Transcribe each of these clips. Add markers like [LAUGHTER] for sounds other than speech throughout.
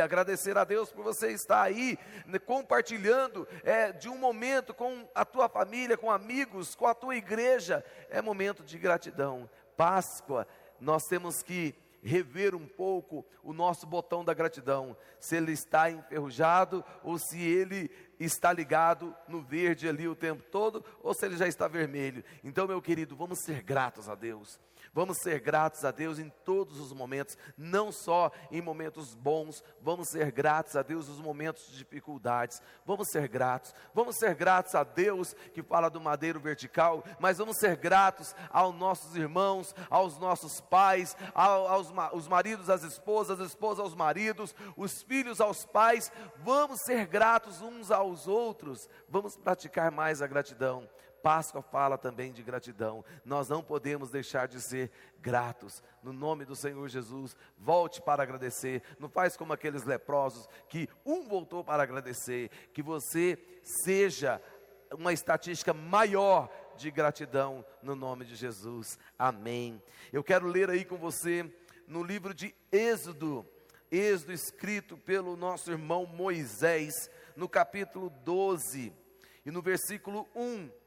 Agradecer a Deus por você estar aí né, compartilhando é, de um momento com a tua família, com amigos, com a tua igreja. É momento de gratidão. Páscoa, nós temos que rever um pouco o nosso botão da gratidão, se ele está enferrujado ou se ele está ligado no verde ali o tempo todo, ou se ele já está vermelho. Então, meu querido, vamos ser gratos a Deus. Vamos ser gratos a Deus em todos os momentos, não só em momentos bons, vamos ser gratos a Deus nos momentos de dificuldades. Vamos ser gratos. Vamos ser gratos a Deus que fala do madeiro vertical, mas vamos ser gratos aos nossos irmãos, aos nossos pais, aos os maridos às esposas, as esposas aos maridos, os filhos aos pais. Vamos ser gratos uns aos outros. Vamos praticar mais a gratidão. Páscoa fala também de gratidão. Nós não podemos deixar de ser gratos. No nome do Senhor Jesus, volte para agradecer. Não faz como aqueles leprosos que um voltou para agradecer. Que você seja uma estatística maior de gratidão no nome de Jesus. Amém. Eu quero ler aí com você no livro de Êxodo, Êxodo escrito pelo nosso irmão Moisés, no capítulo 12 e no versículo 1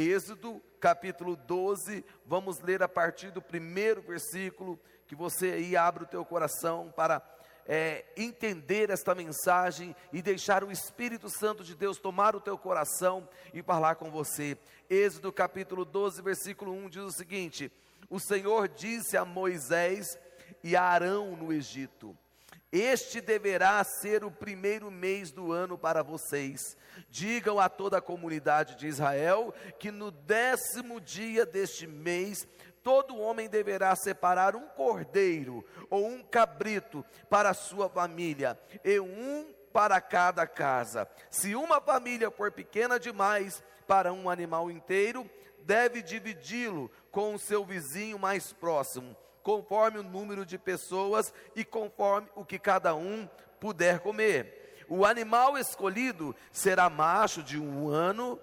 Êxodo capítulo 12, vamos ler a partir do primeiro versículo, que você aí abre o teu coração para é, entender esta mensagem e deixar o Espírito Santo de Deus tomar o teu coração e falar com você. Êxodo capítulo 12, versículo 1 diz o seguinte: O Senhor disse a Moisés e a Arão no Egito: Este deverá ser o primeiro mês do ano para vocês Digam a toda a comunidade de Israel que no décimo dia deste mês todo homem deverá separar um cordeiro ou um cabrito para sua família, e um para cada casa. Se uma família for pequena demais para um animal inteiro, deve dividi-lo com o seu vizinho mais próximo, conforme o número de pessoas e conforme o que cada um puder comer. O animal escolhido será macho de um ano,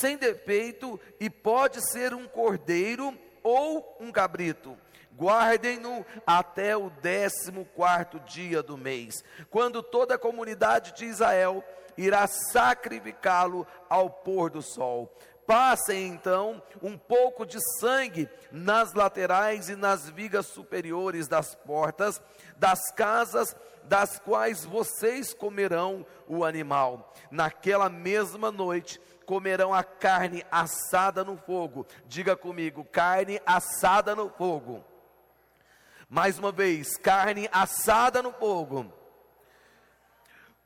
sem defeito, e pode ser um cordeiro ou um cabrito. Guardem-no até o décimo quarto dia do mês, quando toda a comunidade de Israel irá sacrificá-lo ao pôr do sol. Passem então um pouco de sangue nas laterais e nas vigas superiores das portas das casas das quais vocês comerão o animal. Naquela mesma noite comerão a carne assada no fogo. Diga comigo, carne assada no fogo. Mais uma vez, carne assada no fogo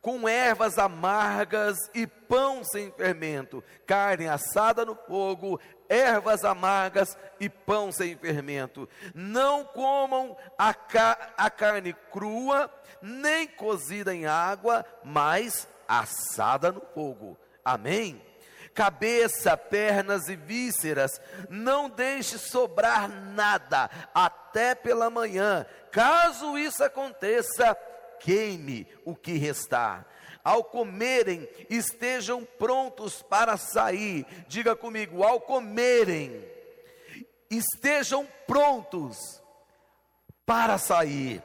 com ervas amargas e pão sem fermento, carne assada no fogo, ervas amargas e pão sem fermento. Não comam a, ca a carne crua, nem cozida em água, mas assada no fogo. Amém? Cabeça, pernas e vísceras, não deixe sobrar nada até pela manhã. Caso isso aconteça, queime o que restar. Ao comerem, estejam prontos para sair. Diga comigo, ao comerem, estejam prontos para sair.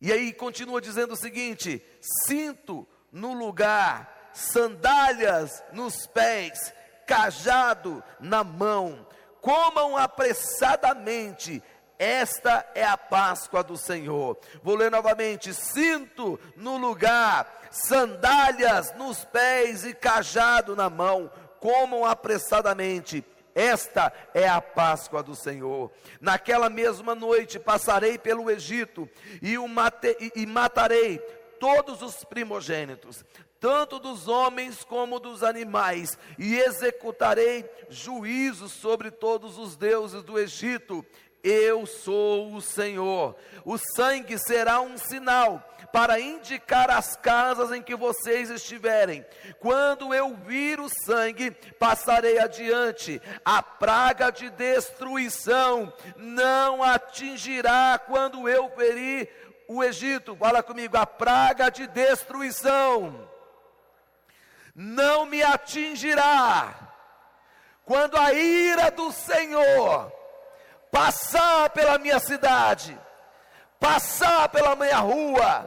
E aí continua dizendo o seguinte: cinto no lugar, sandálias nos pés, cajado na mão, comam apressadamente esta é a Páscoa do Senhor. Vou ler novamente: cinto no lugar, sandálias nos pés e cajado na mão. Comam apressadamente. Esta é a Páscoa do Senhor. Naquela mesma noite passarei pelo Egito e, mate, e, matarei todos os primogênitos, tanto dos homens como dos animais, e executarei juízo sobre todos os deuses do Egito, eu sou o Senhor. O sangue será um sinal para indicar as casas em que vocês estiverem. Quando eu vir o sangue, passarei adiante. A praga de destruição não atingirá quando eu ferir o Egito. Fala comigo, a praga de destruição não me atingirá. Quando a ira do Senhor passar pela minha cidade, passar pela minha rua,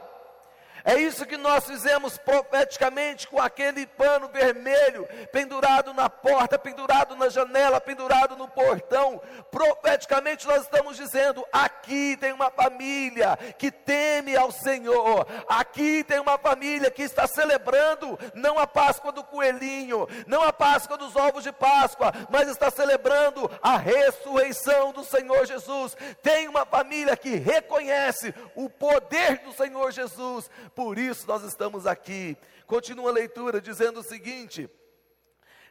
É isso que nós fizemos profeticamente com aquele pano vermelho pendurado na porta, pendurado na janela, pendurado no portão. Profeticamente nós estamos dizendo: aqui tem uma família que teme ao Senhor, aqui tem uma família que está celebrando não a Páscoa do coelhinho, não a Páscoa dos ovos de Páscoa, mas está celebrando a ressurreição do Senhor Jesus. Tem uma família que reconhece o poder do Senhor Jesus por isso nós estamos aqui. Continua a leitura dizendo o seguinte: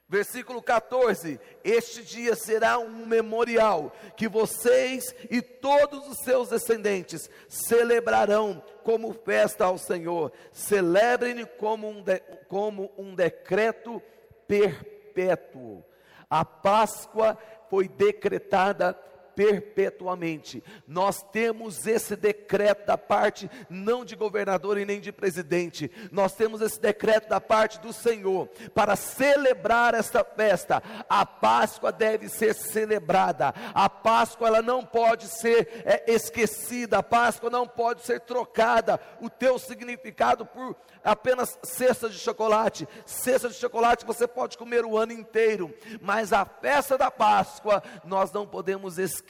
Versículo 14: Este dia será um memorial que vocês e todos os seus descendentes celebrarão como festa ao Senhor. Celebrem como um, como um decreto perpétuo. A Páscoa foi decretada perpetuamente. Nós temos esse decreto da parte não de governador e nem de presidente. Nós temos esse decreto da parte do Senhor para celebrar esta festa. A Páscoa deve ser celebrada. A Páscoa ela não pode ser é, esquecida. A Páscoa não pode ser trocada. O teu significado por apenas cesta de chocolate. Cesta de chocolate você pode comer o ano inteiro, mas a festa da Páscoa nós não podemos esquecer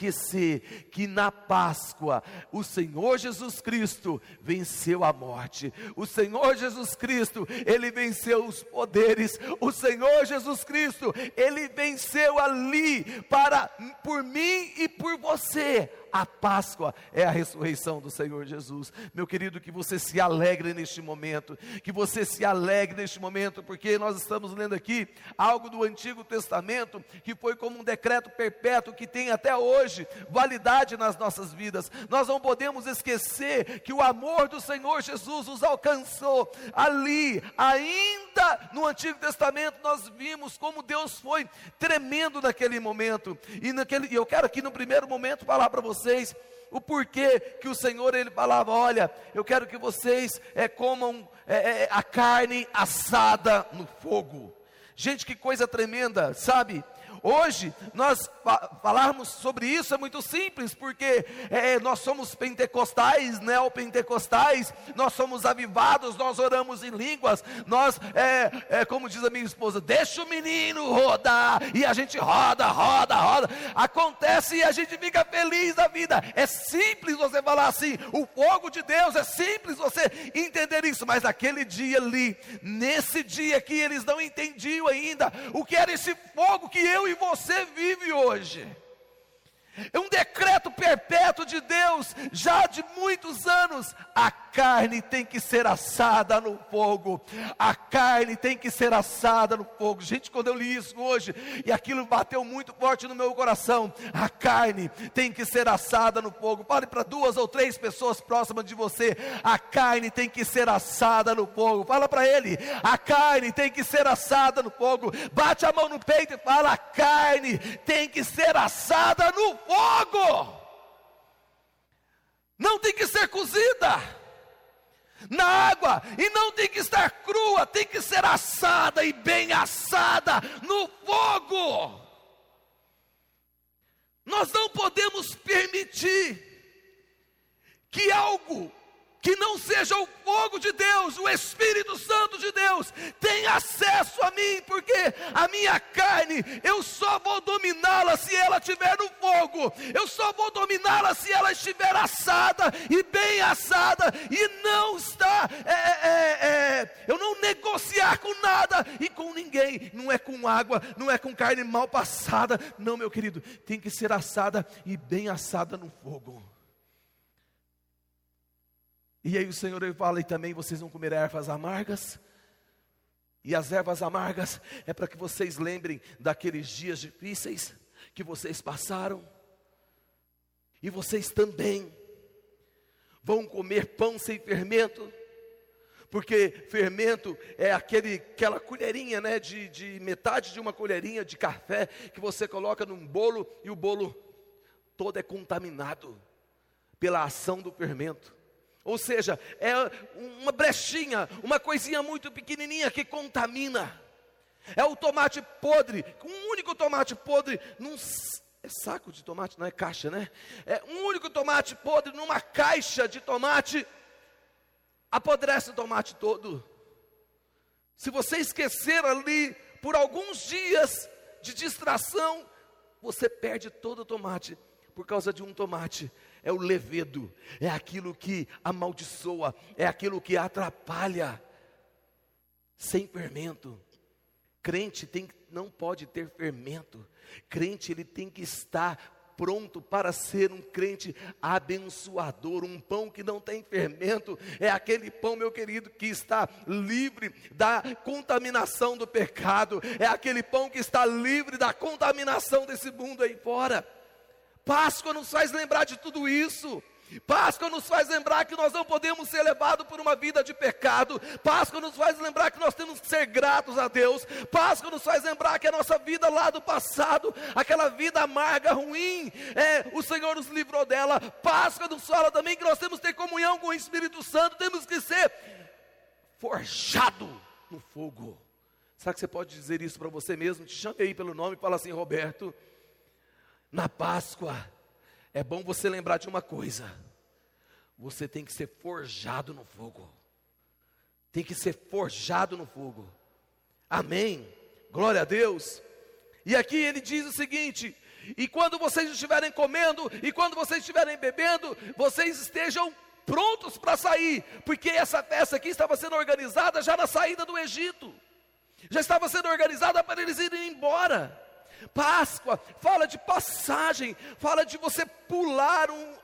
que na Páscoa o Senhor Jesus Cristo venceu a morte. O Senhor Jesus Cristo, ele venceu os poderes. O Senhor Jesus Cristo, ele venceu ali para por mim e por você a Páscoa é a ressurreição do Senhor Jesus. Meu querido, que você se alegre neste momento, que você se alegre neste momento, porque nós estamos lendo aqui algo do Antigo Testamento que foi como um decreto perpétuo que tem até hoje validade nas nossas vidas. Nós não podemos esquecer que o amor do Senhor Jesus nos alcançou ali, ainda no Antigo Testamento nós vimos como Deus foi tremendo naquele momento. E naquele, eu quero aqui no primeiro momento falar para você vocês o porquê que o Senhor ele falava: olha, eu quero que vocês é, comam é, é, a carne assada no fogo. Gente, que coisa tremenda, sabe? Hoje, nós falarmos sobre isso é muito simples, porque é, nós somos pentecostais, neopentecostais, nós somos avivados, nós oramos em línguas, nós, é, é, como diz a minha esposa, deixa o menino rodar, e a gente roda, roda, roda, acontece e a gente fica feliz da vida. É simples você falar assim, o fogo de Deus, é simples você entender isso, mas naquele dia ali, nesse dia que eles não entendiam ainda o que era esse fogo que eu e você vive hoje. É um decreto perpétuo de Deus, já de muitos anos. A carne tem que ser assada no fogo. A carne tem que ser assada no fogo. Gente, quando eu li isso hoje, e aquilo bateu muito forte no meu coração. A carne tem que ser assada no fogo. Fale para duas ou três pessoas próximas de você. A carne tem que ser assada no fogo. Fala para ele. A carne tem que ser assada no fogo. Bate a mão no peito e fala: a carne tem que ser assada no fogo. Não tem que ser cozida na água e não tem que estar crua, tem que ser assada e bem assada no fogo. Nós não podemos permitir que algo que não seja o fogo de Deus, o Espírito Santo de Deus, tem acesso a mim, porque a minha carne, eu só vou dominá-la se ela estiver no fogo, eu só vou dominá-la se ela estiver assada e bem assada, e não está, é, é, é, eu não negociar com nada e com ninguém, não é com água, não é com carne mal passada, não, meu querido, tem que ser assada e bem assada no fogo. E aí o Senhor fala, e também vocês vão comer ervas amargas. E as ervas amargas é para que vocês lembrem daqueles dias difíceis que vocês passaram. E vocês também vão comer pão sem fermento, porque fermento é aquele, aquela colherinha, né, de, de metade de uma colherinha de café que você coloca num bolo e o bolo todo é contaminado pela ação do fermento. Ou seja, é uma brechinha, uma coisinha muito pequenininha que contamina. É o tomate podre, um único tomate podre num é saco de tomate, não é caixa, né? É um único tomate podre numa caixa de tomate apodrece o tomate todo. Se você esquecer ali por alguns dias de distração, você perde todo o tomate por causa de um tomate. É o levedo, é aquilo que amaldiçoa, é aquilo que atrapalha. Sem fermento. Crente tem, não pode ter fermento. Crente ele tem que estar pronto para ser um crente abençoador, um pão que não tem fermento, é aquele pão, meu querido, que está livre da contaminação do pecado, é aquele pão que está livre da contaminação desse mundo aí fora. Páscoa nos faz lembrar de tudo isso. Páscoa nos faz lembrar que nós não podemos ser levados por uma vida de pecado. Páscoa nos faz lembrar que nós temos que ser gratos a Deus. Páscoa nos faz lembrar que a nossa vida lá do passado, aquela vida amarga, ruim, é, o Senhor nos livrou dela. Páscoa nos fala também que nós temos que ter comunhão com o Espírito Santo, temos que ser forjado no fogo. Será que você pode dizer isso para você mesmo? Te chame aí pelo nome e fala assim, Roberto. Na Páscoa, é bom você lembrar de uma coisa: você tem que ser forjado no fogo. Tem que ser forjado no fogo. Amém. Glória a Deus. E aqui ele diz o seguinte: e quando vocês estiverem comendo, e quando vocês estiverem bebendo, vocês estejam prontos para sair, porque essa festa aqui estava sendo organizada já na saída do Egito, já estava sendo organizada para eles irem embora. Páscoa fala de passagem, fala de você pular um,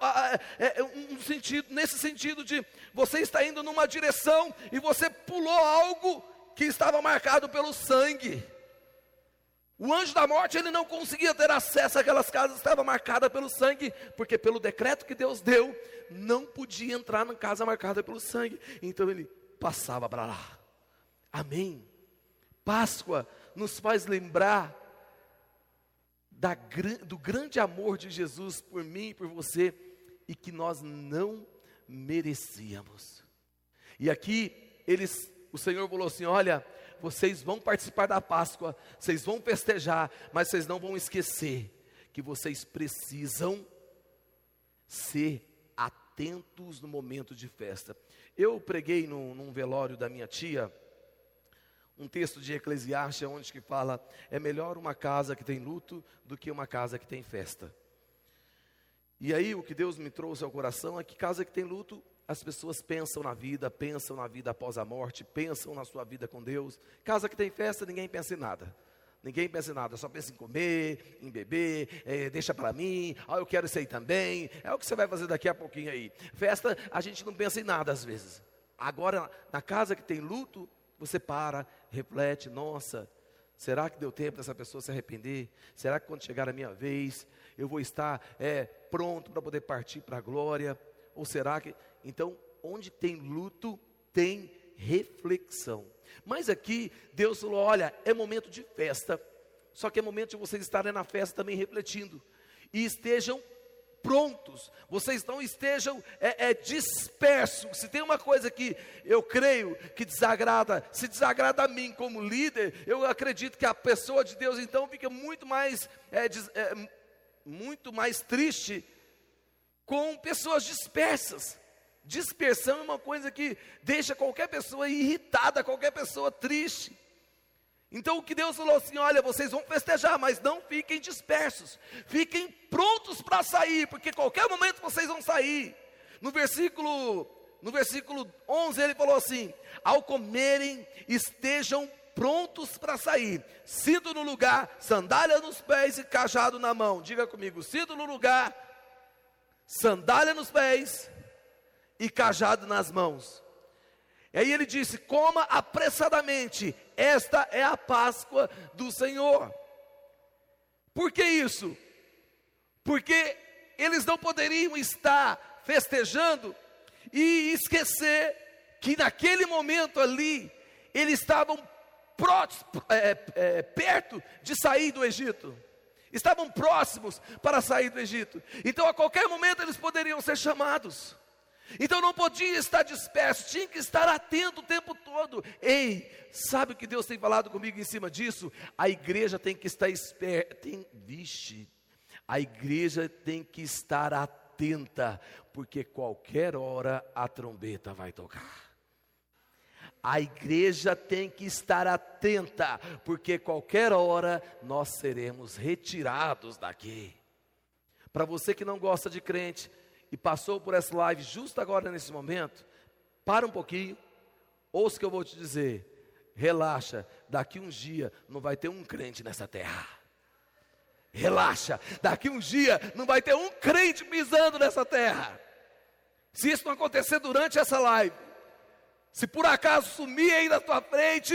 é, um sentido, nesse sentido de você está indo numa direção e você pulou algo que estava marcado pelo sangue. O anjo da morte ele não conseguia ter acesso àquelas casas, estava marcada pelo sangue, porque pelo decreto que Deus deu, não podia entrar na casa marcada pelo sangue. Então ele passava para lá. Amém. Páscoa nos faz lembrar da, do grande amor de Jesus por mim e por você e que nós não merecíamos. E aqui eles, o Senhor falou assim: olha, vocês vão participar da Páscoa, vocês vão festejar, mas vocês não vão esquecer que vocês precisam ser atentos no momento de festa. Eu preguei num, num velório da minha tia, um texto de Eclesiastes onde que fala: é melhor uma casa que tem luto do que uma casa que tem festa. E aí o que Deus me trouxe ao coração é que casa que tem luto, as pessoas pensam na vida, pensam na vida após a morte, pensam na sua vida com Deus. Casa que tem festa, ninguém pensa em nada. Ninguém pensa em nada, só pensa em comer, em beber, é, deixa para mim, ah, eu quero isso aí também. É o que você vai fazer daqui a pouquinho aí. Festa, a gente não pensa em nada às vezes. Agora, na casa que tem luto, você para, reflete: nossa, será que deu tempo dessa pessoa se arrepender? Será que quando chegar a minha vez, eu vou estar é, pronto para poder partir para a glória? Ou será que. Então, onde tem luto, tem reflexão. Mas aqui, Deus falou: olha, é momento de festa, só que é momento de vocês estarem na festa também refletindo, e estejam prontos, vocês não estejam é, é, dispersos. Se tem uma coisa que eu creio que desagrada, se desagrada a mim como líder, eu acredito que a pessoa de Deus então fica muito mais, é, é, muito mais triste com pessoas dispersas. Dispersão é uma coisa que deixa qualquer pessoa irritada, qualquer pessoa triste. Então o que Deus falou assim: olha, vocês vão festejar, mas não fiquem dispersos, fiquem prontos para sair, porque qualquer momento vocês vão sair. No versículo, no versículo 11 ele falou assim: ao comerem, estejam prontos para sair, cinto no lugar, sandália nos pés e cajado na mão. Diga comigo: cinto no lugar, sandália nos pés e cajado nas mãos. E aí ele disse: coma apressadamente, esta é a Páscoa do Senhor. Por que isso? Porque eles não poderiam estar festejando e esquecer que naquele momento ali, eles estavam é, é, perto de sair do Egito. Estavam próximos para sair do Egito. Então, a qualquer momento, eles poderiam ser chamados. Então não podia estar disperso, tinha que estar atento o tempo todo. Ei, sabe o que Deus tem falado comigo em cima disso? A igreja tem que estar esperta, tem, vixe, a igreja tem que estar atenta, porque qualquer hora a trombeta vai tocar. A igreja tem que estar atenta, porque qualquer hora nós seremos retirados daqui. Para você que não gosta de crente e passou por essa live justo agora nesse momento, para um pouquinho, ouça o que eu vou te dizer. Relaxa, daqui uns dias não vai ter um crente nessa terra. Relaxa, daqui uns dias não vai ter um crente pisando nessa terra. Se isso não acontecer durante essa live, se por acaso sumir aí na tua frente,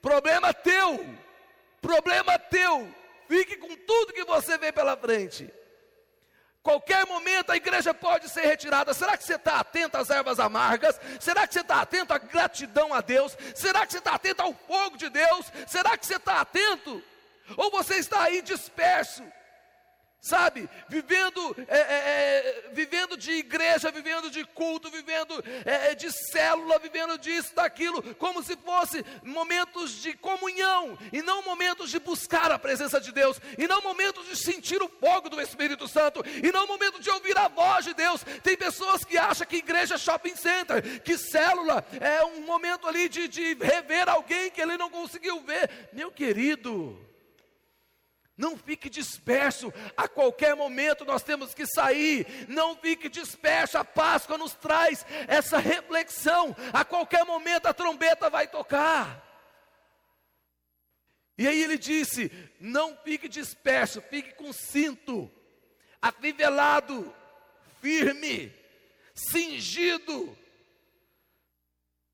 problema teu, problema teu. Fique com tudo que você vê pela frente. Qualquer momento a igreja pode ser retirada. Será que você está atento às ervas amargas? Será que você está atento à gratidão a Deus? Será que você está atento ao fogo de Deus? Será que você está atento? Ou você está aí disperso? Sabe, vivendo, é, é, é, vivendo de igreja, vivendo de culto, vivendo é, é, de célula, vivendo disso, daquilo, como se fosse momentos de comunhão, e não momentos de buscar a presença de Deus, e não momentos de sentir o fogo do Espírito Santo, e não momentos de ouvir a voz de Deus. Tem pessoas que acham que igreja é shopping center, que célula é um momento ali de, de rever alguém que ele não conseguiu ver. Meu querido, não fique disperso, a qualquer momento nós temos que sair. Não fique disperso, a Páscoa nos traz essa reflexão. A qualquer momento a trombeta vai tocar. E aí ele disse: Não fique disperso, fique com cinto, afivelado, firme, cingido.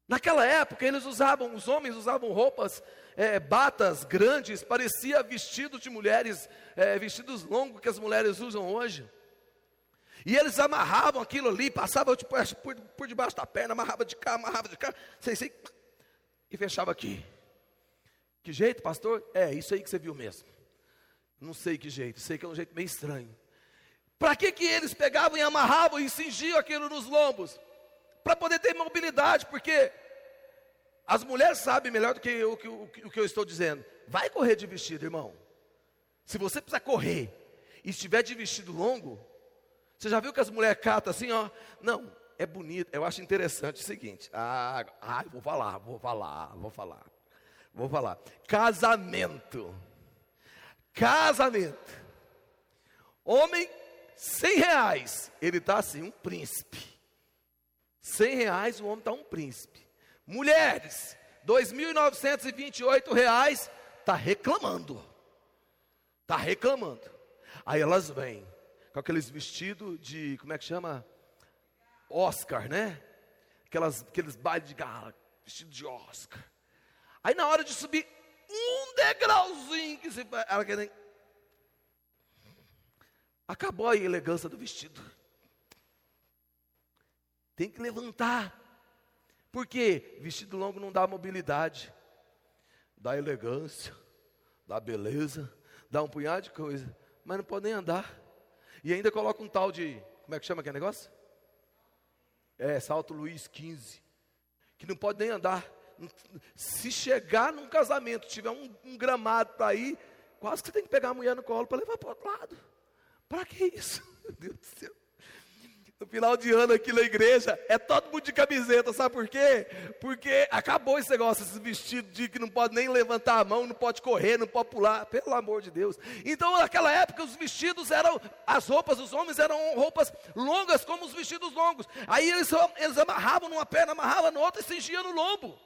Naquela época eles usavam, os homens usavam roupas é, batas grandes, parecia vestido de mulheres, é, vestidos longos que as mulheres usam hoje. E eles amarravam aquilo ali, passavam tipo, por, por debaixo da perna, amarrava de cá, amarrava de cá, sei, sei, e fechava aqui. Que jeito, pastor? É, isso aí que você viu mesmo. Não sei que jeito, sei que é um jeito meio estranho. Para que, que eles pegavam e amarravam e cingiam aquilo nos lombos? Para poder ter mobilidade, porque as mulheres sabem melhor do que o, que, o que eu estou dizendo. Vai correr de vestido, irmão. Se você precisar correr e estiver de vestido longo, você já viu que as mulheres catam assim, ó? Não, é bonito. Eu acho interessante o seguinte. Ah, ah, vou falar, vou falar, vou falar. Vou falar. Casamento. Casamento. Homem, cem reais. Ele está assim, um príncipe. Cem reais, o homem está um príncipe. Mulheres, 2.928 reais, está reclamando. Está reclamando. Aí elas vêm com aqueles vestidos de, como é que chama? Oscar, né? Aquelas, aqueles bailes de gala, vestido de Oscar. Aí na hora de subir um degrauzinho que se ela quer Acabou a elegância do vestido. Tem que levantar. Porque vestido longo não dá mobilidade, dá elegância, dá beleza, dá um punhado de coisa, mas não pode nem andar. E ainda coloca um tal de, como é que chama aquele negócio? É, salto Luiz 15, que não pode nem andar. Se chegar num casamento, tiver um, um gramado para ir, quase que você tem que pegar a mulher no colo para levar para o outro lado. Para que isso? [LAUGHS] Meu Deus do céu no final de ano aqui na igreja, é todo mundo de camiseta, sabe por quê? Porque acabou esse negócio, esse vestido de que não pode nem levantar a mão, não pode correr, não pode pular, pelo amor de Deus. Então, naquela época, os vestidos eram, as roupas dos homens eram roupas longas, como os vestidos longos. Aí eles, eles amarravam numa perna, amarravam na outra e cingiam no lombo.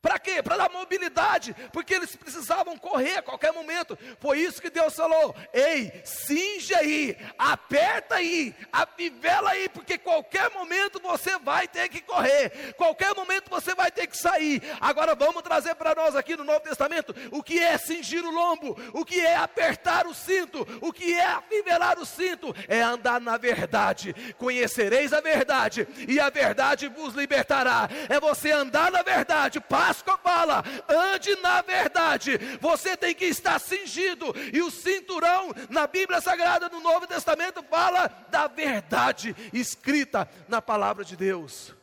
Para quê? Para dar mobilidade, porque eles precisavam correr a qualquer momento. Foi isso que Deus falou: ei, cinge aí, aperta aí, afivela aí, porque qualquer momento você vai ter que correr, qualquer momento você vai ter que sair. Agora vamos trazer para nós aqui no Novo Testamento o que é cingir o lombo, o que é apertar o cinto, o que é afivelar o cinto, é andar na verdade. Conhecereis a verdade, e a verdade vos libertará. É você andar na verdade, para Páscoa fala: ande na verdade. Você tem que estar cingido. E o cinturão na Bíblia Sagrada no Novo Testamento fala da verdade escrita na palavra de Deus.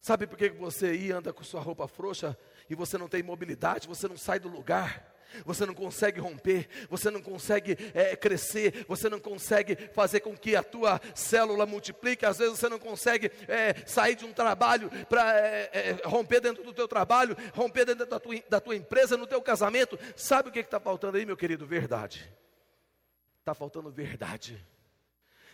Sabe por que você aí anda com sua roupa frouxa e você não tem mobilidade, você não sai do lugar? Você não consegue romper, você não consegue é, crescer, você não consegue fazer com que a tua célula multiplique, às vezes você não consegue é, sair de um trabalho para é, é, romper dentro do teu trabalho, romper dentro da tua, da tua empresa, no teu casamento. Sabe o que está faltando aí, meu querido? Verdade. Está faltando verdade.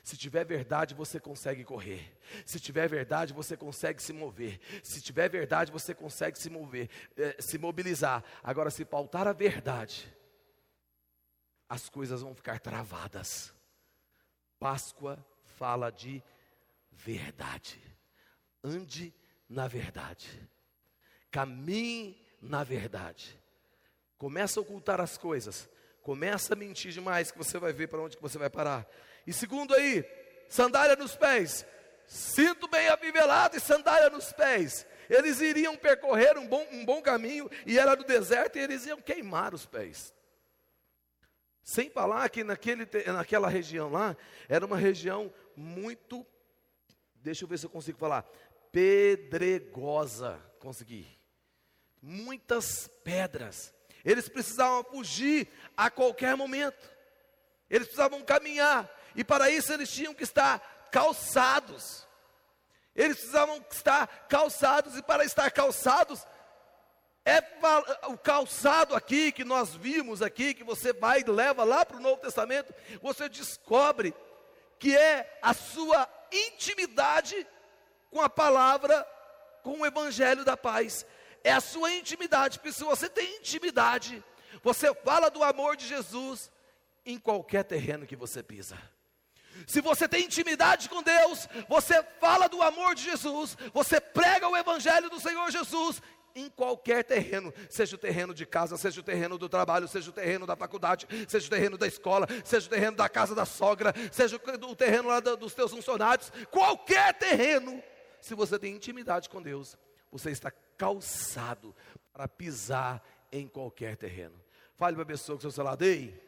Se tiver verdade, você consegue correr. Se tiver verdade, você consegue se mover. Se tiver verdade, você consegue se mover, eh, se mobilizar. Agora, se pautar a verdade, as coisas vão ficar travadas. Páscoa fala de verdade. Ande na verdade. Caminhe na verdade. Começa a ocultar as coisas. Começa a mentir demais que você vai ver para onde que você vai parar. E segundo aí, sandália nos pés. Cinto bem avivelado e sandália nos pés. Eles iriam percorrer um bom, um bom caminho e era do deserto e eles iam queimar os pés. Sem falar que naquele, naquela região lá, era uma região muito, deixa eu ver se eu consigo falar, pedregosa. Consegui. Muitas pedras. Eles precisavam fugir a qualquer momento. Eles precisavam caminhar. E para isso eles tinham que estar calçados. Eles precisavam estar calçados, e para estar calçados, é o calçado aqui que nós vimos aqui, que você vai e leva lá para o Novo Testamento, você descobre que é a sua intimidade com a palavra, com o Evangelho da paz. É a sua intimidade, porque se você tem intimidade, você fala do amor de Jesus em qualquer terreno que você pisa. Se você tem intimidade com Deus, você fala do amor de Jesus, você prega o Evangelho do Senhor Jesus em qualquer terreno, seja o terreno de casa, seja o terreno do trabalho, seja o terreno da faculdade, seja o terreno da escola, seja o terreno da casa da sogra, seja o terreno lá dos teus funcionários, qualquer terreno, se você tem intimidade com Deus, você está calçado para pisar em qualquer terreno. Fale para a pessoa que seu celular, ei,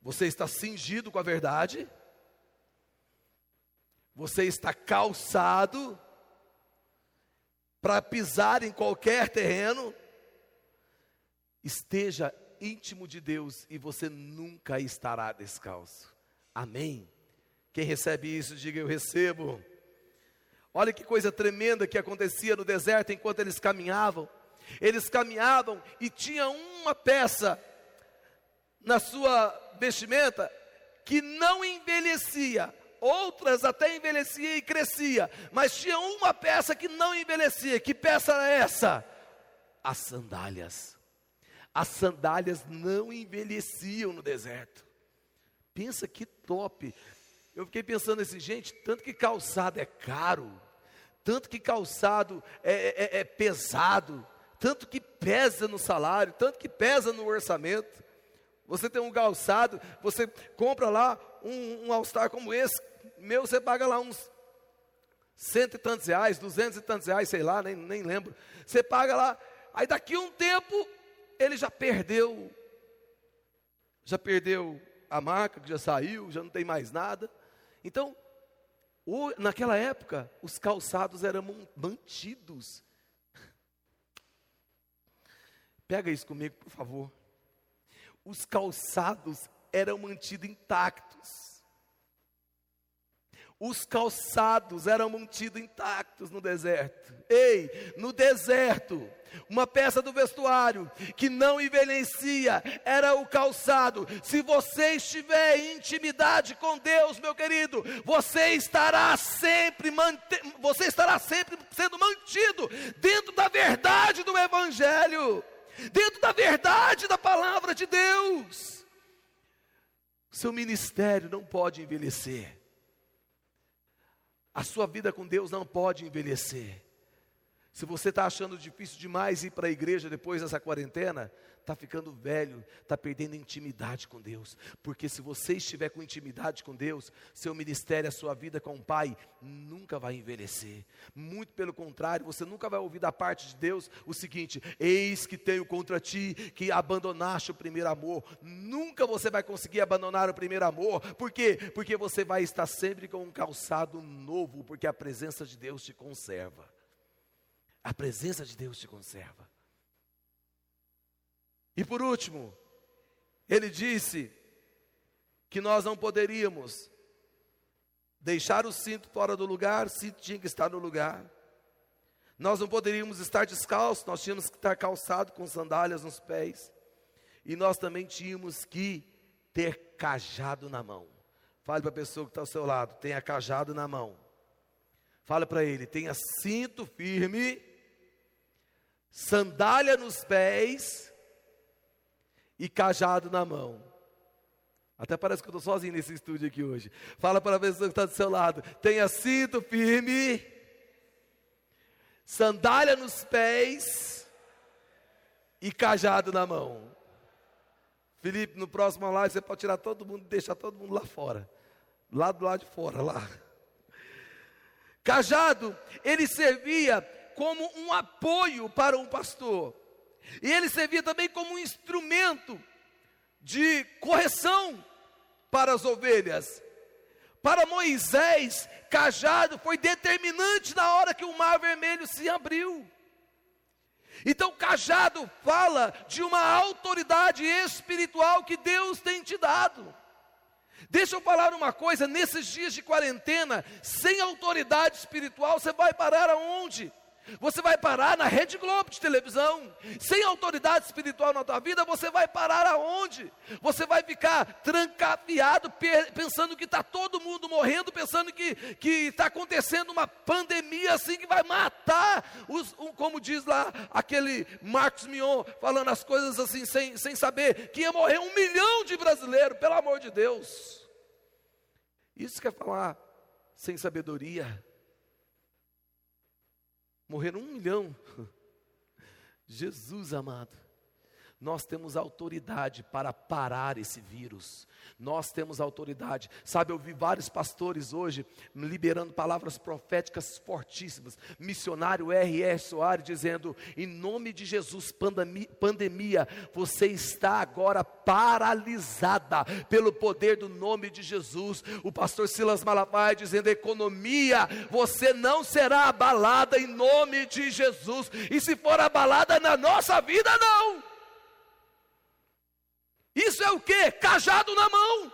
você está cingido com a verdade? Você está calçado para pisar em qualquer terreno? Esteja íntimo de Deus e você nunca estará descalço. Amém. Quem recebe isso, diga eu recebo. Olha que coisa tremenda que acontecia no deserto enquanto eles caminhavam. Eles caminhavam e tinha uma peça na sua vestimenta que não envelhecia, outras até envelhecia e crescia, mas tinha uma peça que não envelhecia. Que peça era essa? As sandálias. As sandálias não envelheciam no deserto. Pensa que top. Eu fiquei pensando assim, gente, tanto que calçado é caro, tanto que calçado é, é, é pesado, tanto que pesa no salário, tanto que pesa no orçamento. Você tem um calçado, você compra lá um, um All-Star como esse, meu, você paga lá uns cento e tantos reais, duzentos e tantos reais, sei lá, nem, nem lembro. Você paga lá, aí daqui a um tempo, ele já perdeu, já perdeu a marca, já saiu, já não tem mais nada. Então, naquela época, os calçados eram mantidos. Pega isso comigo, por favor os calçados eram mantidos intactos. Os calçados eram mantidos intactos no deserto. Ei, no deserto, uma peça do vestuário que não envelhecia era o calçado. Se você estiver em intimidade com Deus, meu querido, você estará sempre mante... você estará sempre sendo mantido dentro da verdade do evangelho dentro da verdade da palavra de Deus. Seu ministério não pode envelhecer. A sua vida com Deus não pode envelhecer. Se você está achando difícil demais ir para a igreja depois dessa quarentena, está ficando velho, está perdendo intimidade com Deus. Porque se você estiver com intimidade com Deus, seu ministério, a sua vida com o Pai, nunca vai envelhecer. Muito pelo contrário, você nunca vai ouvir da parte de Deus o seguinte: Eis que tenho contra ti que abandonaste o primeiro amor. Nunca você vai conseguir abandonar o primeiro amor. Por quê? Porque você vai estar sempre com um calçado novo, porque a presença de Deus te conserva. A presença de Deus te conserva. E por último, ele disse que nós não poderíamos deixar o cinto fora do lugar, o cinto tinha que estar no lugar. Nós não poderíamos estar descalços, nós tínhamos que estar calçado com sandálias nos pés. E nós também tínhamos que ter cajado na mão. Fale para a pessoa que está ao seu lado, tenha cajado na mão. Fale para ele, tenha cinto firme, sandália nos pés e cajado na mão. Até parece que eu estou sozinho nesse estúdio aqui hoje. Fala para a pessoa que está do seu lado, tenha cinto firme, sandália nos pés e cajado na mão. Felipe, no próximo live você pode tirar todo mundo, deixar todo mundo lá fora. Lá do lado de fora, lá. Cajado, ele servia como um apoio para um pastor. E ele servia também como um instrumento de correção para as ovelhas. Para Moisés, cajado foi determinante na hora que o mar vermelho se abriu. Então, cajado fala de uma autoridade espiritual que Deus tem te dado. Deixa eu falar uma coisa: nesses dias de quarentena, sem autoridade espiritual, você vai parar aonde? Você vai parar na Rede Globo de televisão. Sem autoridade espiritual na tua vida, você vai parar aonde? Você vai ficar trancafiado, pensando que está todo mundo morrendo, pensando que está acontecendo uma pandemia assim que vai matar, os, como diz lá aquele Marcos Mion, falando as coisas assim, sem, sem saber que ia morrer um milhão de brasileiros, pelo amor de Deus. Isso quer falar sem sabedoria Morreram um milhão. [LAUGHS] Jesus amado. Nós temos autoridade para parar esse vírus. Nós temos autoridade. Sabe, eu vi vários pastores hoje liberando palavras proféticas fortíssimas. Missionário R.R. Soares dizendo: em nome de Jesus, pandemia, pandemia, você está agora paralisada pelo poder do nome de Jesus. O pastor Silas Malafaia dizendo: economia, você não será abalada em nome de Jesus. E se for abalada na nossa vida, não. Isso é o que? Cajado na mão.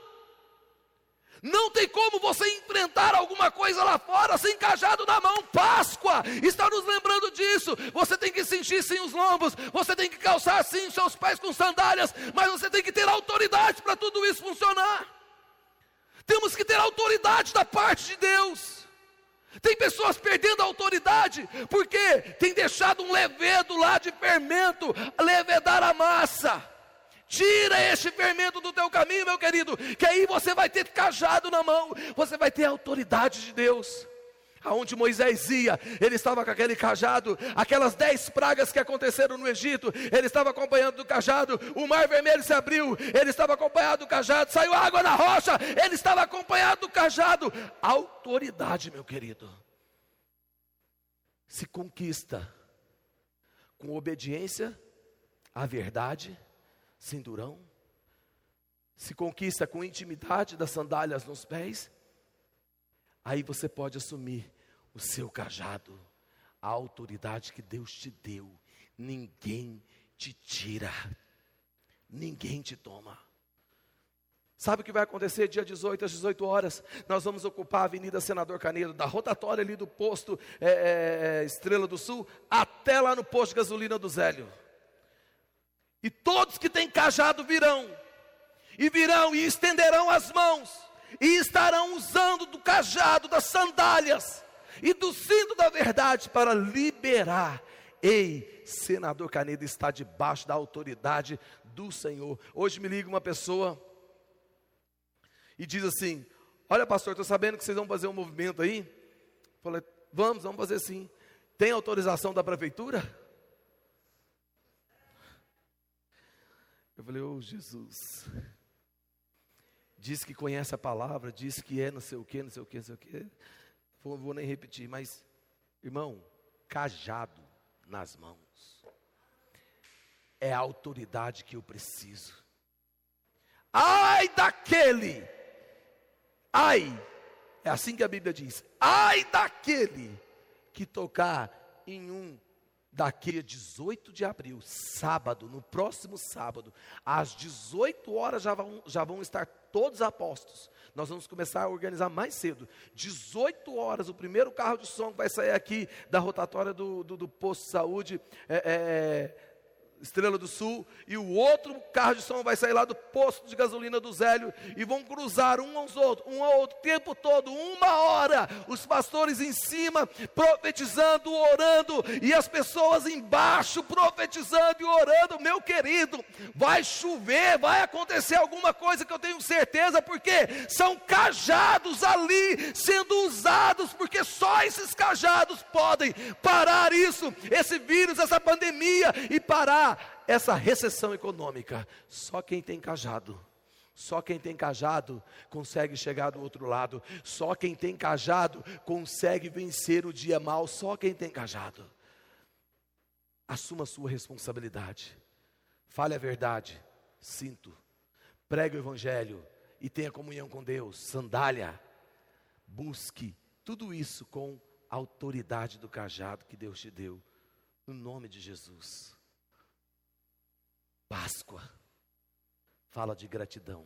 Não tem como você enfrentar alguma coisa lá fora sem cajado na mão. Páscoa está nos lembrando disso. Você tem que sentir sim os lombos, você tem que calçar sim os seus pés com sandálias, mas você tem que ter autoridade para tudo isso funcionar. Temos que ter autoridade da parte de Deus. Tem pessoas perdendo a autoridade porque tem deixado um levedo lá de fermento levedar a massa. Tira este fermento do teu caminho, meu querido, que aí você vai ter cajado na mão, você vai ter a autoridade de Deus. Aonde Moisés ia, ele estava com aquele cajado, aquelas dez pragas que aconteceram no Egito, ele estava acompanhando do cajado, o mar vermelho se abriu, ele estava acompanhado do cajado, saiu água na rocha, ele estava acompanhado do cajado. Autoridade, meu querido, se conquista com obediência à verdade cinturão, se conquista com intimidade das sandálias nos pés, aí você pode assumir o seu cajado, a autoridade que Deus te deu, ninguém te tira, ninguém te toma. Sabe o que vai acontecer dia 18 às 18 horas? Nós vamos ocupar a Avenida Senador Canedo, da rotatória ali do posto é, é, Estrela do Sul, até lá no posto de gasolina do Zélio. E todos que têm cajado virão, e virão e estenderão as mãos, e estarão usando do cajado, das sandálias e do cinto da verdade para liberar. Ei, senador Canedo está debaixo da autoridade do Senhor. Hoje me liga uma pessoa e diz assim: Olha, pastor, estou sabendo que vocês vão fazer um movimento aí. Falei, vamos, vamos fazer sim. Tem autorização da prefeitura? Eu falei, ô oh, Jesus. Diz que conhece a palavra, diz que é não sei o que, não sei o que, não sei o que. Vou, vou nem repetir, mas, irmão, cajado nas mãos. É a autoridade que eu preciso. Ai daquele, ai, é assim que a Bíblia diz: ai daquele que tocar em um daqui a 18 de abril, sábado, no próximo sábado, às 18 horas já vão, já vão estar todos apostos. Nós vamos começar a organizar mais cedo. 18 horas, o primeiro carro de som vai sair aqui da rotatória do, do, do posto de saúde. É, é, Estrela do Sul, e o outro carro de som vai sair lá do posto de gasolina do Zélio, e vão cruzar um aos outros, um ao outro, o tempo todo, uma hora, os pastores em cima, profetizando, orando, e as pessoas embaixo, profetizando e orando, meu querido, vai chover, vai acontecer alguma coisa que eu tenho certeza, porque são cajados ali sendo usados, porque só esses cajados podem parar isso, esse vírus, essa pandemia, e parar essa recessão econômica. Só quem tem cajado. Só quem tem cajado consegue chegar do outro lado. Só quem tem cajado consegue vencer o dia mal. Só quem tem cajado. Assuma a sua responsabilidade. Fale a verdade. Sinto. Pregue o evangelho e tenha comunhão com Deus. Sandália. Busque tudo isso com a autoridade do cajado que Deus te deu. No nome de Jesus. Páscoa fala de gratidão.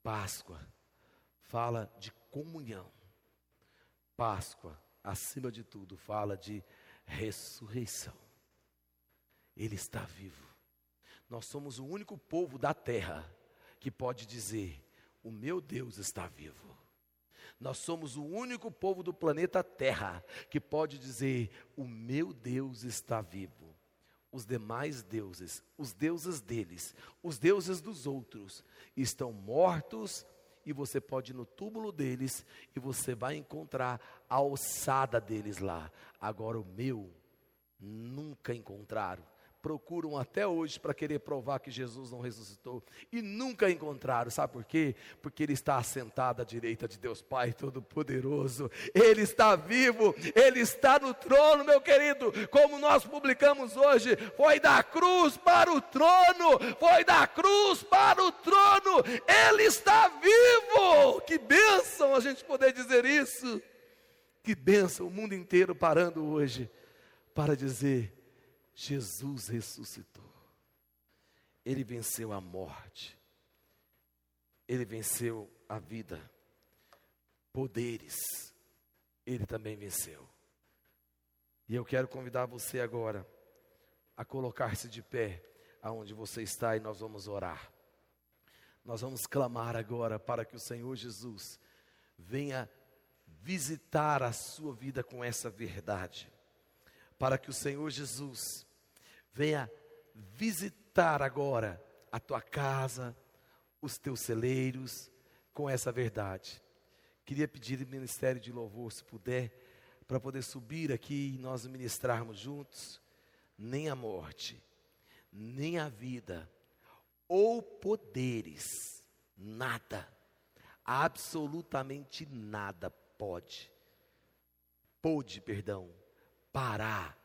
Páscoa fala de comunhão. Páscoa, acima de tudo, fala de ressurreição. Ele está vivo. Nós somos o único povo da terra que pode dizer: O meu Deus está vivo. Nós somos o único povo do planeta Terra que pode dizer: O meu Deus está vivo os demais deuses, os deuses deles, os deuses dos outros, estão mortos e você pode ir no túmulo deles e você vai encontrar a ossada deles lá. Agora o meu nunca encontraram procuram até hoje para querer provar que Jesus não ressuscitou e nunca encontraram. Sabe por quê? Porque ele está assentado à direita de Deus Pai Todo-Poderoso. Ele está vivo, ele está no trono, meu querido. Como nós publicamos hoje, foi da cruz para o trono, foi da cruz para o trono. Ele está vivo. Que bênção a gente poder dizer isso. Que bênção o mundo inteiro parando hoje para dizer Jesus ressuscitou. Ele venceu a morte. Ele venceu a vida. Poderes. Ele também venceu. E eu quero convidar você agora a colocar-se de pé aonde você está e nós vamos orar. Nós vamos clamar agora para que o Senhor Jesus venha visitar a sua vida com essa verdade para que o Senhor Jesus venha visitar agora a tua casa, os teus celeiros, com essa verdade. Queria pedir o ministério de louvor, se puder, para poder subir aqui e nós ministrarmos juntos. Nem a morte, nem a vida, ou poderes, nada, absolutamente nada pode, pode, perdão, parar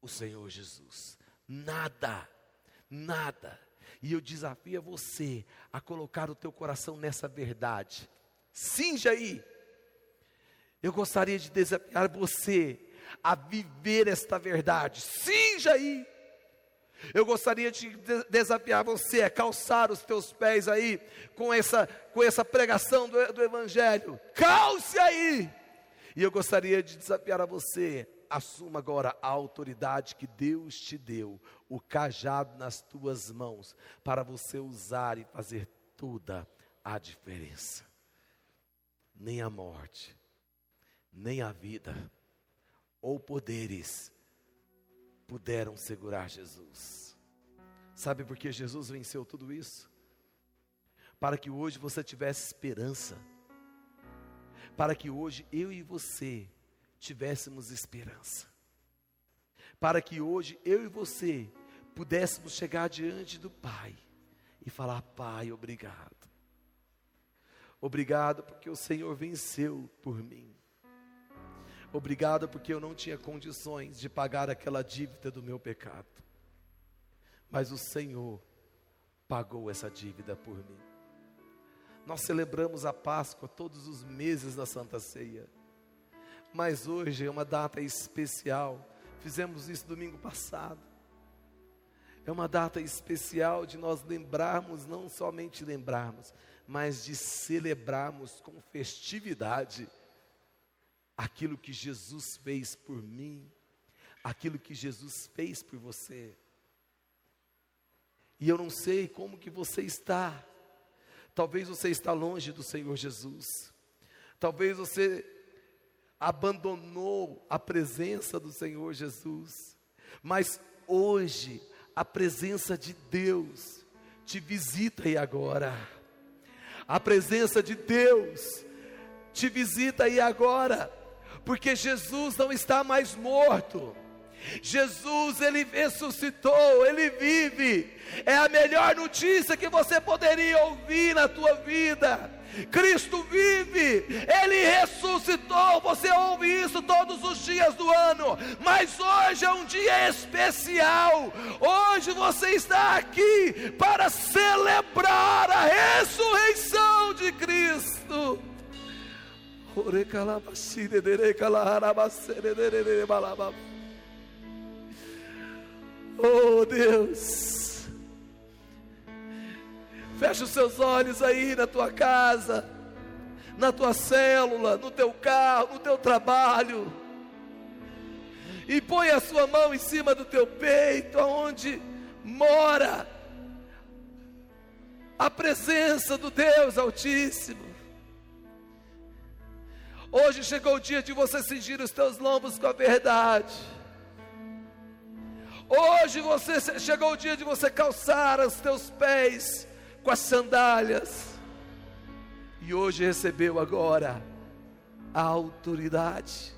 o Senhor Jesus. Nada, nada. E eu desafio a você a colocar o teu coração nessa verdade. Sim, Jair. Eu gostaria de desafiar você a viver esta verdade. Sim, Jair. Eu gostaria de desafiar você a calçar os teus pés aí com essa, com essa pregação do, do Evangelho. Calce aí. E eu gostaria de desafiar a você assuma agora a autoridade que Deus te deu, o cajado nas tuas mãos, para você usar e fazer toda a diferença. Nem a morte, nem a vida, ou poderes puderam segurar Jesus. Sabe por que Jesus venceu tudo isso? Para que hoje você tivesse esperança. Para que hoje eu e você tivéssemos esperança. Para que hoje eu e você pudéssemos chegar diante do Pai e falar: Pai, obrigado. Obrigado porque o Senhor venceu por mim. Obrigado porque eu não tinha condições de pagar aquela dívida do meu pecado. Mas o Senhor pagou essa dívida por mim. Nós celebramos a Páscoa todos os meses da Santa Ceia mas hoje é uma data especial, Fizemos isso domingo passado. É uma data especial de nós lembrarmos, não somente lembrarmos, mas de celebrarmos com festividade aquilo que Jesus fez por mim, aquilo que Jesus fez por você. E eu não sei como que você está. Talvez você está longe do Senhor Jesus. Talvez você abandonou a presença do Senhor Jesus. Mas hoje a presença de Deus te visita aí agora. A presença de Deus te visita aí agora, porque Jesus não está mais morto. Jesus, ele ressuscitou, ele vive. É a melhor notícia que você poderia ouvir na tua vida. Cristo vive, Ele ressuscitou. Você ouve isso todos os dias do ano, mas hoje é um dia especial. Hoje você está aqui para celebrar a ressurreição de Cristo. Oh Deus. Fecha os seus olhos aí na tua casa, na tua célula, no teu carro, no teu trabalho. E põe a sua mão em cima do teu peito, aonde mora a presença do Deus Altíssimo. Hoje chegou o dia de você cingir os teus lombos com a verdade. Hoje você chegou o dia de você calçar os teus pés com as sandálias, e hoje recebeu agora a autoridade.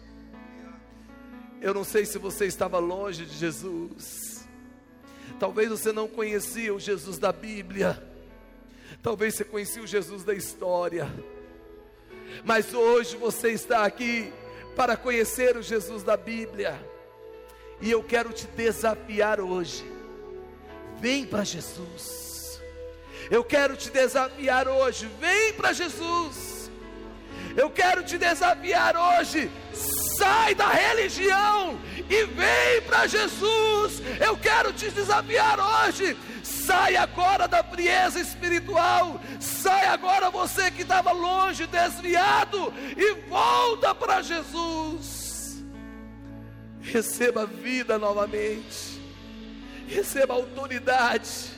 Eu não sei se você estava longe de Jesus, talvez você não conhecia o Jesus da Bíblia, talvez você conhecia o Jesus da história, mas hoje você está aqui para conhecer o Jesus da Bíblia, e eu quero te desafiar hoje. Vem para Jesus. Eu quero te desafiar hoje. Vem para Jesus. Eu quero te desafiar hoje. Sai da religião e vem para Jesus. Eu quero te desafiar hoje. Sai agora da frieza espiritual. Sai agora você que estava longe, desviado, e volta para Jesus. Receba vida novamente. Receba autoridade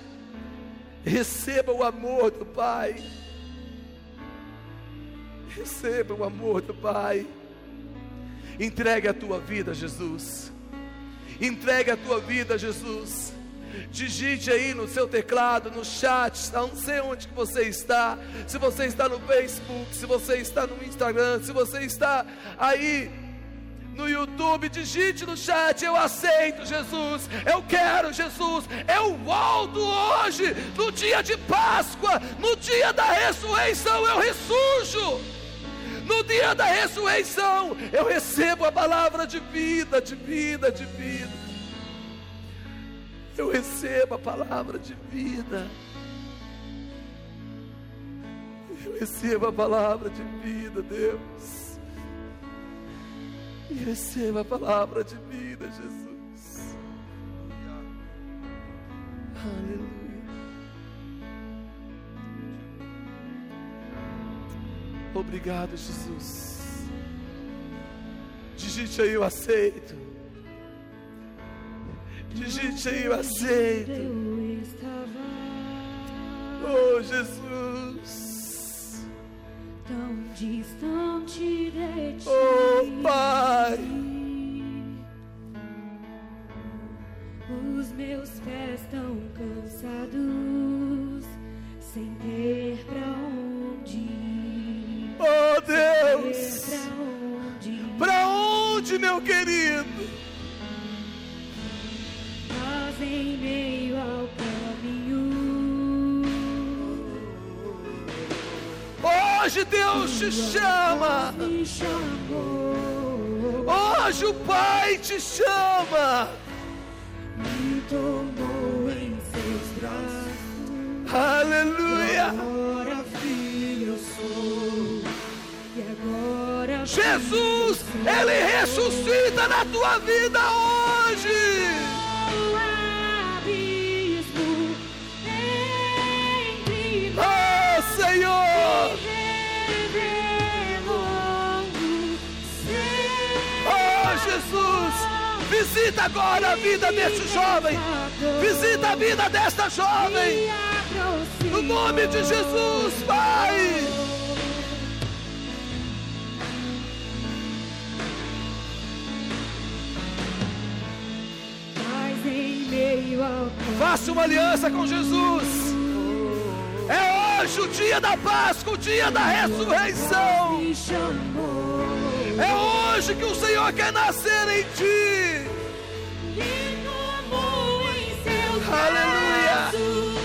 Receba o amor do Pai. Receba o amor do Pai. Entregue a tua vida Jesus. Entregue a tua vida Jesus. Digite aí no seu teclado, no chat, não sei onde que você está. Se você está no Facebook, se você está no Instagram, se você está aí no YouTube, digite no chat: Eu aceito Jesus, eu quero Jesus, eu volto hoje, no dia de Páscoa, no dia da ressurreição, eu ressurjo. No dia da ressurreição, eu recebo a palavra de vida, de vida, de vida. Eu recebo a palavra de vida. Eu recebo a palavra de vida, Deus e receba a palavra de vida, Jesus. Aleluia. Obrigado, Jesus. Digite aí, eu aceito. Digite aí, eu aceito. Oh, Jesus tão distante de ti. Oh, Pai. Os meus pés tão cansados, sem ter pra onde ir. Oh, Deus. Pra onde, pra onde, meu querido? Mas em meio ao Hoje Deus te chama. Hoje o Pai te chama. Me tomou em seus braços. Aleluia. Agora filho sou. E agora Jesus, Ele ressuscita na tua vida hoje. Visita agora a vida deste jovem. Visita a vida desta jovem. No nome de Jesus, Pai. Faça uma aliança com Jesus. É hoje o dia da Páscoa, o dia da ressurreição. É hoje que o Senhor quer nascer em ti. e tomou em seus Aleluia. braços.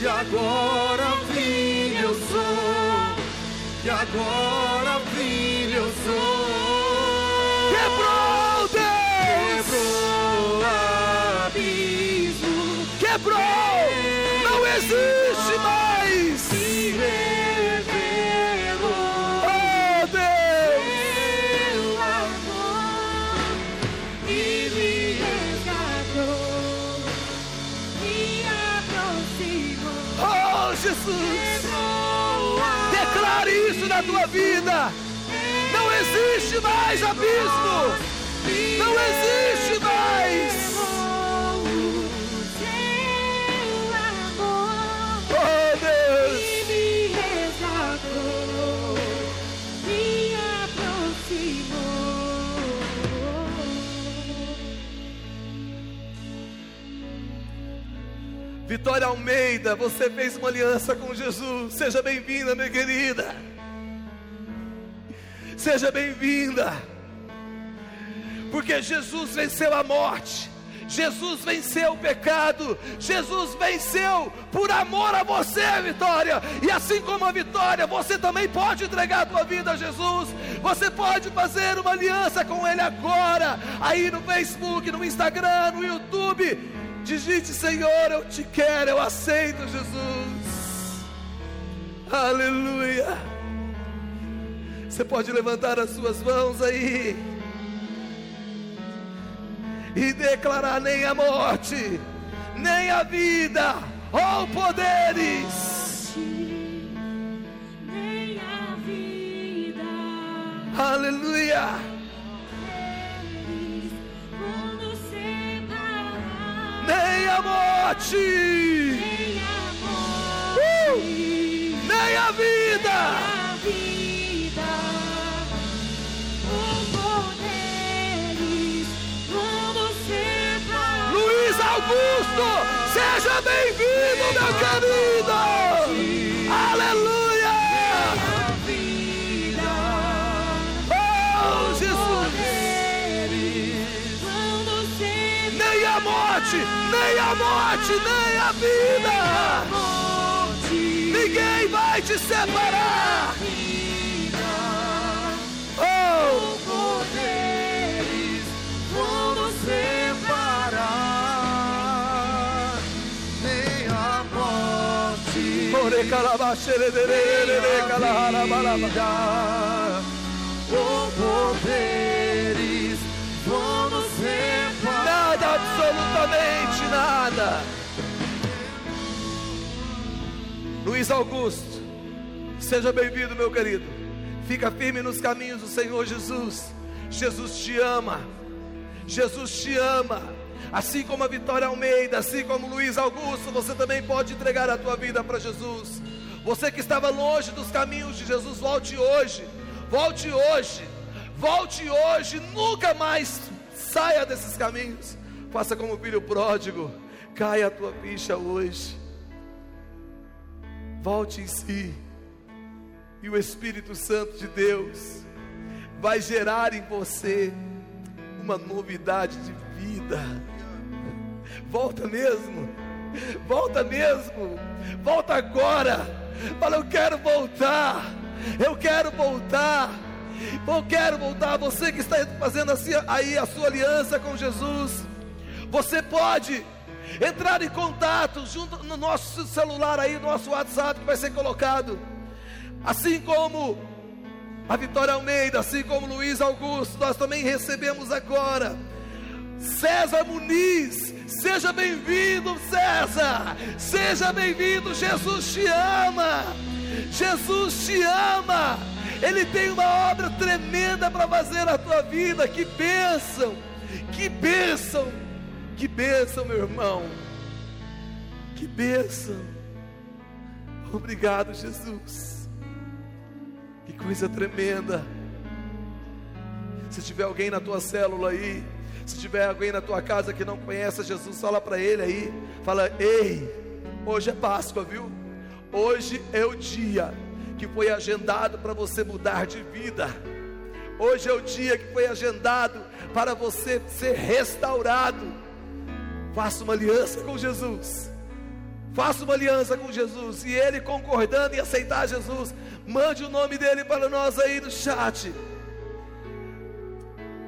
E agora filho eu sou, e agora filho eu sou. Quebrou, Deus. Quebrou o abismo, Quebrou. Tua vida. Não existe mais abismo. Não existe mais. Oh, Deus. me resgatou, me aproximou. Vitória Almeida, você fez uma aliança com Jesus. Seja bem-vinda, minha querida. Seja bem-vinda. Porque Jesus venceu a morte. Jesus venceu o pecado. Jesus venceu por amor a você, Vitória. E assim como a Vitória, você também pode entregar a tua vida a Jesus. Você pode fazer uma aliança com Ele agora. Aí no Facebook, no Instagram, no YouTube. Digite, Senhor, eu te quero, eu aceito, Jesus. Aleluia. Você pode levantar as suas mãos aí e declarar: nem a morte, nem a vida, ou poderes. Nem a vida Aleluia. Nem a morte, Augusto, seja bem-vindo, meu querido. Aleluia. Oh, Jesus. Nem a morte, nem a morte, nem a vida. Ninguém vai te separar. Ou poderes vão nos separar. nada, absolutamente nada. Luiz Augusto, seja bem-vindo, meu querido. Fica firme nos caminhos do Senhor Jesus. Jesus te ama. Jesus te ama. Assim como a Vitória Almeida, assim como Luiz Augusto, você também pode entregar a tua vida para Jesus. Você que estava longe dos caminhos de Jesus, volte hoje. Volte hoje. Volte hoje. Nunca mais saia desses caminhos. Faça como o filho pródigo. Caia a tua ficha hoje. Volte em si. E o Espírito Santo de Deus vai gerar em você uma novidade de vida. Volta mesmo. Volta mesmo. Volta agora. Fala, eu quero voltar. Eu quero voltar. Eu quero voltar. Você que está fazendo assim, aí a sua aliança com Jesus. Você pode entrar em contato junto no nosso celular aí, no nosso WhatsApp que vai ser colocado. Assim como a Vitória Almeida, assim como Luiz Augusto, nós também recebemos agora César Muniz, seja bem-vindo, César. Seja bem-vindo, Jesus te ama. Jesus te ama. Ele tem uma obra tremenda para fazer na tua vida. Que bênção, que bênção, que bênção, meu irmão. Que bênção. Obrigado, Jesus. Que coisa tremenda. Se tiver alguém na tua célula aí, se tiver alguém na tua casa que não conhece Jesus, fala para ele aí. Fala: Ei, hoje é Páscoa, viu? Hoje é o dia que foi agendado para você mudar de vida. Hoje é o dia que foi agendado para você ser restaurado. Faça uma aliança com Jesus. Faça uma aliança com Jesus. E ele concordando em aceitar Jesus, mande o nome dele para nós aí no chat.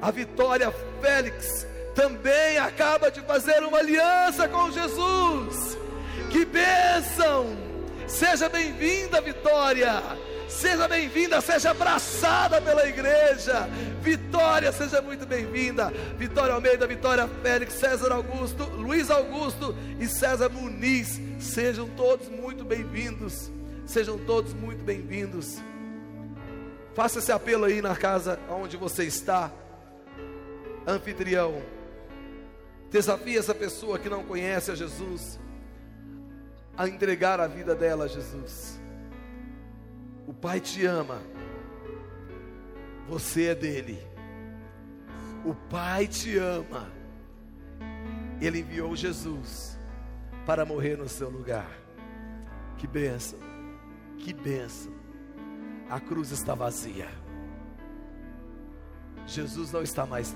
A Vitória Félix também acaba de fazer uma aliança com Jesus. Que bênção! Seja bem-vinda, Vitória. Seja bem-vinda, seja abraçada pela igreja. Vitória, seja muito bem-vinda. Vitória Almeida, Vitória Félix, César Augusto, Luiz Augusto e César Muniz. Sejam todos muito bem-vindos. Sejam todos muito bem-vindos. Faça esse apelo aí na casa onde você está anfitrião, desafie essa pessoa que não conhece a Jesus a entregar a vida dela a Jesus. O Pai te ama, você é dele. O Pai te ama, Ele enviou Jesus para morrer no seu lugar. Que bênção, que bênção. A cruz está vazia. Jesus não está mais